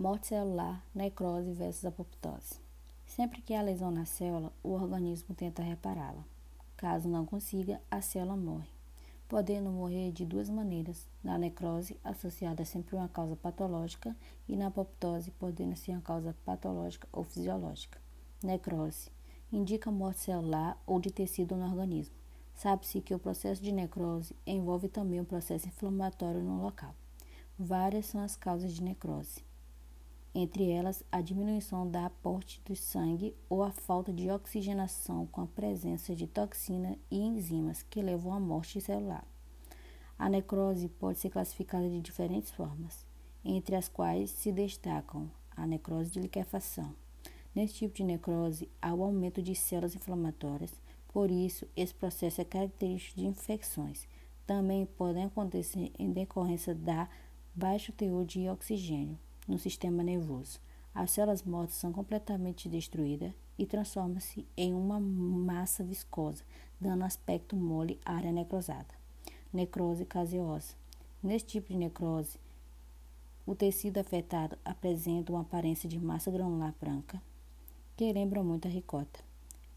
Morte celular, necrose versus apoptose. Sempre que há lesão na célula, o organismo tenta repará-la. Caso não consiga, a célula morre, podendo morrer de duas maneiras: na necrose, associada sempre a uma causa patológica, e na apoptose, podendo ser uma causa patológica ou fisiológica. Necrose indica morte celular ou de tecido no organismo. Sabe-se que o processo de necrose envolve também um processo inflamatório no local. Várias são as causas de necrose entre elas a diminuição da aporte do sangue ou a falta de oxigenação com a presença de toxina e enzimas que levam à morte celular. A necrose pode ser classificada de diferentes formas, entre as quais se destacam a necrose de liquefação. Nesse tipo de necrose, há o aumento de células inflamatórias, por isso, esse processo é característico de infecções. Também podem acontecer em decorrência da baixo teor de oxigênio, no sistema nervoso. As células mortas são completamente destruídas e transformam-se em uma massa viscosa, dando aspecto mole à área necrosada. Necrose caseosa. Nesse tipo de necrose, o tecido afetado apresenta uma aparência de massa granular branca, que lembra muito a ricota.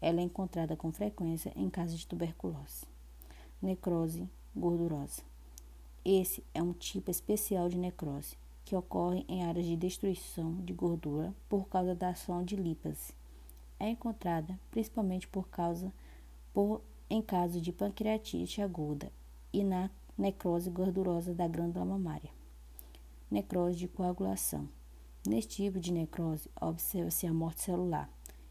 Ela é encontrada com frequência em casos de tuberculose. Necrose gordurosa. Esse é um tipo especial de necrose que ocorrem em áreas de destruição de gordura por causa da ação de lipase. É encontrada principalmente por causa por, em casos de pancreatite aguda e na necrose gordurosa da glândula mamária. Necrose de coagulação. Neste tipo de necrose, observa-se a morte celular,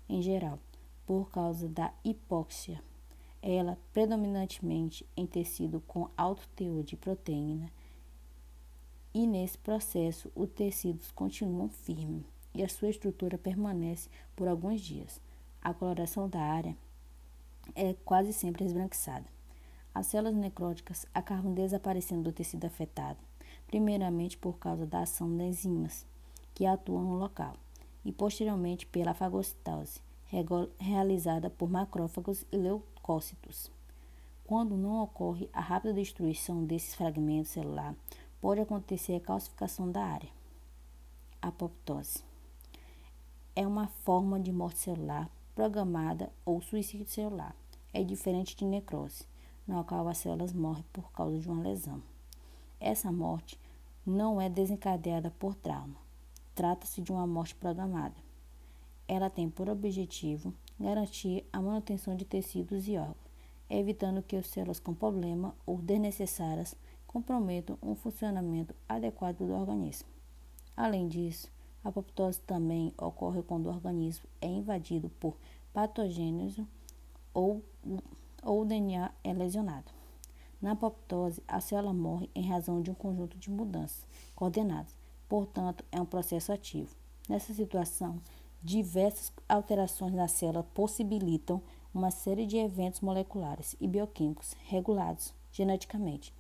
em geral, por causa da hipóxia. Ela predominantemente em tecido com alto teor de proteína e nesse processo os tecidos continuam firmes e a sua estrutura permanece por alguns dias. A coloração da área é quase sempre esbranquiçada. As células necróticas acabam desaparecendo do tecido afetado, primeiramente por causa da ação das enzimas que atuam no local e posteriormente pela fagocitose, realizada por macrófagos e leucócitos. Quando não ocorre a rápida destruição desses fragmentos celulares, pode acontecer a calcificação da área. Apoptose é uma forma de morte celular programada ou suicídio celular. É diferente de necrose, na qual as células morrem por causa de uma lesão. Essa morte não é desencadeada por trauma. Trata-se de uma morte programada. Ela tem por objetivo garantir a manutenção de tecidos e órgãos, evitando que as células com problema ou desnecessárias comprometam um funcionamento adequado do organismo. Além disso, a apoptose também ocorre quando o organismo é invadido por patógenos ou, ou o DNA é lesionado. Na apoptose, a célula morre em razão de um conjunto de mudanças coordenadas, portanto, é um processo ativo. Nessa situação, diversas alterações na célula possibilitam uma série de eventos moleculares e bioquímicos regulados geneticamente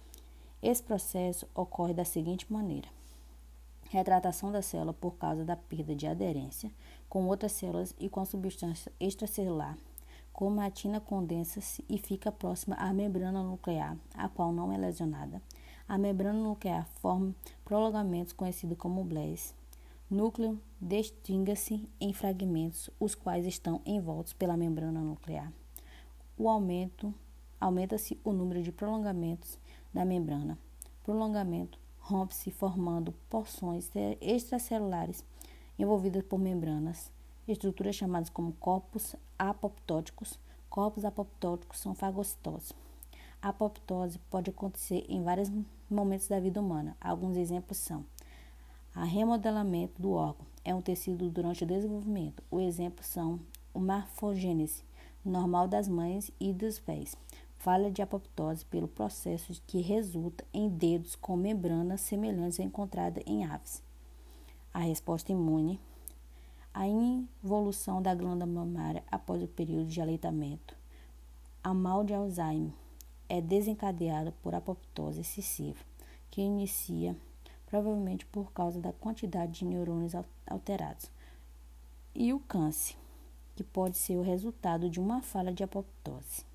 esse processo ocorre da seguinte maneira: retratação da célula por causa da perda de aderência com outras células e com a substância extracelular, como a tina condensa-se e fica próxima à membrana nuclear, a qual não é lesionada. A membrana nuclear forma prolongamentos conhecidos como blés. Núcleo distingue-se em fragmentos, os quais estão envoltos pela membrana nuclear. O aumento aumenta-se o número de prolongamentos da membrana. Prolongamento rompe-se formando porções extracelulares envolvidas por membranas, estruturas chamadas como corpos apoptóticos. Corpos apoptóticos são fagocitose. A apoptose pode acontecer em vários momentos da vida humana. Alguns exemplos são a remodelamento do órgão é um tecido durante o desenvolvimento. O exemplo são o morfogênese normal das mães e dos pés falha de apoptose pelo processo que resulta em dedos com membranas semelhantes à encontrada em aves. A resposta imune, a involução da glândula mamária após o período de aleitamento, a mal de Alzheimer é desencadeada por apoptose excessiva, que inicia provavelmente por causa da quantidade de neurônios alterados, e o câncer, que pode ser o resultado de uma falha de apoptose.